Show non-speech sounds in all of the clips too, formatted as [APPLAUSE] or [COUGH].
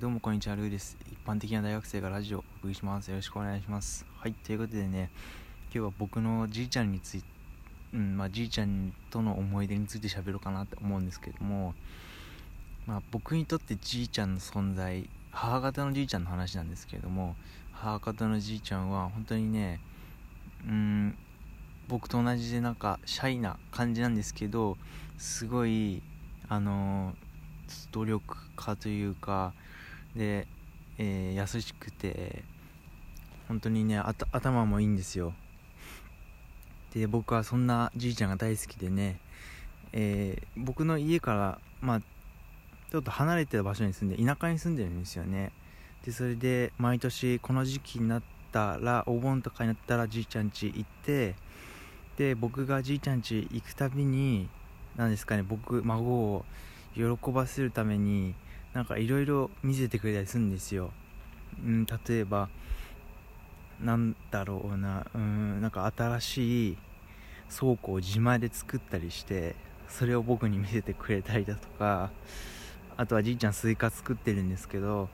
どうもこんにちは、ルーです。一般的な大学生がラジオをお送りします。よろしくお願いします。はい、ということでね、今日は僕のじいちゃんについて、うん、まあじいちゃんとの思い出について喋ろうかなって思うんですけども、まあ僕にとってじいちゃんの存在、母方のじいちゃんの話なんですけれども、母方のじいちゃんは本当にね、うん、僕と同じでなんかシャイな感じなんですけど、すごい、あの努力家というかで、えー優しくて本当にね頭もいいんですよ。で僕はそんなじいちゃんが大好きでね、えー僕の家からまあちょっと離れてる場所に住んで田舎に住んでるんですよね。でそれで毎年この時期になったらお盆とかになったらじいちゃん家行ってで僕がじいちゃん家行くたびに何ですかね僕孫を喜ばせるためになんかいろいろ見せてくれたりするんですよ、うん、例えばなんだろうな。うんなんか新しい倉庫を自前で作ったりしてそれを僕に見せてくれたりだとかあとはじいちゃんスイカ作ってるんですけど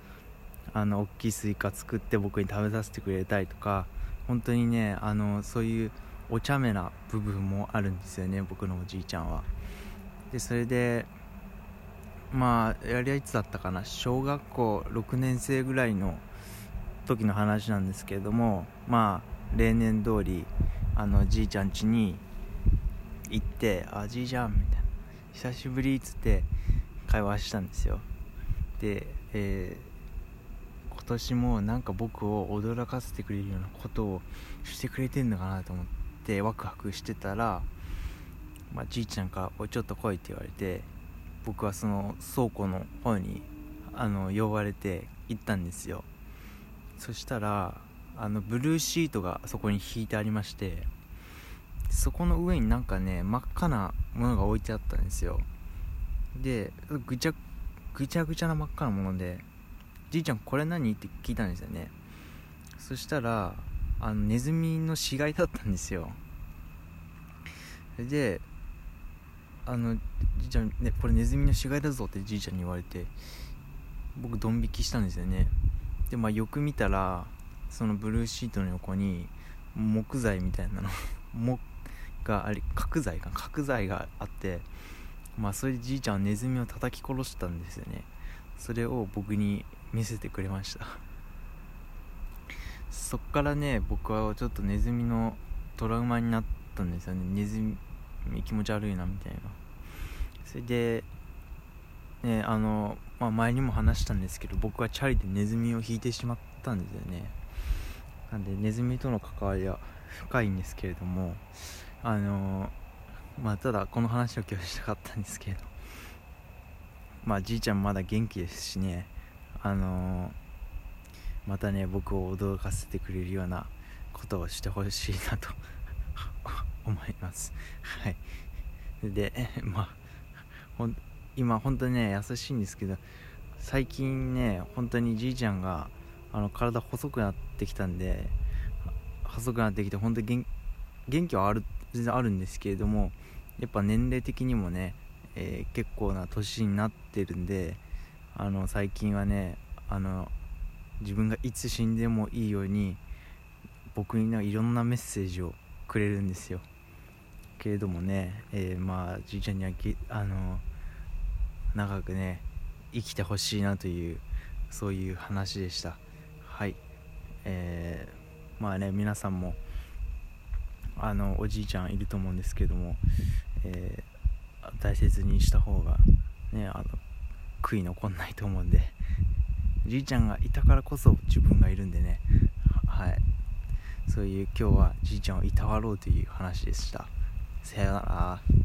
あの大きいスイカ作って僕に食べさせてくれたりとか本当にねあのそういうお茶目な部分もあるんですよね僕のおじいちゃんは。でそれでまあやりはいつだったかな。小学校6年生ぐらいの時の話なんですけれどもまあ例年通りあのじいちゃん家に行って「あじいちゃん」みたいな「久しぶり」っつって会話したんですよ。で、えー今年もなんか僕を驚かせてくれるようなことをしてくれてんのかなと思ってワクワクしてたら、まあ、じいちゃんから「おいちょっと来い」って言われて僕はその倉庫の方にあの呼ばれて行ったんですよ。そしたらあのブルーシートがそこに引いてありましてそこの上になんかね真っ赤なものが置いてあったんですよ。でぐちゃぐちゃぐちゃな真っ赤なもので「じいちゃんこれ何?」って聞いたんですよね。そしたらあのネズミの死骸だったんですよ。であのじいちゃん、ね、これネズミの死骸だぞってじいちゃんに言われて僕ドン引きしたんですよね。でまあよく見たらそのブルーシートの横に木材みたいなの [LAUGHS] 木があり角材か角材があってまあそれでじいちゃんはネズミを叩き殺したんですよね。それを僕に見せてくれました。[LAUGHS] そっからね僕はちょっとネズミのトラウマになったんですよね。ネズミ気持ち悪いなみたいな。それでねあの、まあ、前にも話したんですけど僕はチャリでネズミを引いてしまったんですよね。なんでネズミとの関わりは深いんですけれどもあのまあただこの話を今日したかったんですけどまあじいちゃんまだ元気ですしねあのまたね僕を驚かせてくれるようなことをしてほしいなと思います。はい。でまあほん今本当にね優しいんですけど最近ね本当にじいちゃんがあの体細くなってきたんで細くなってきて本当に元気はある全然あるんですけれどもやっぱ年齢的にもね、えー結構な年になってるんであの最近はねあの自分がいつ死んでもいいように僕にないろんなメッセージをくれるんですよ。けれどもね、えーまあじいちゃんにはあの長くね生きてほしいなというそういう話でした。はい。えーまあね皆さんもあのおじいちゃんいると思うんですけども、えー大切にした方がねあの悔い残んないと思うんでじいちゃんがいたからこそ自分がいるんでね。はい。そういう今日はじいちゃんをいたわろうという話でした。さよなら。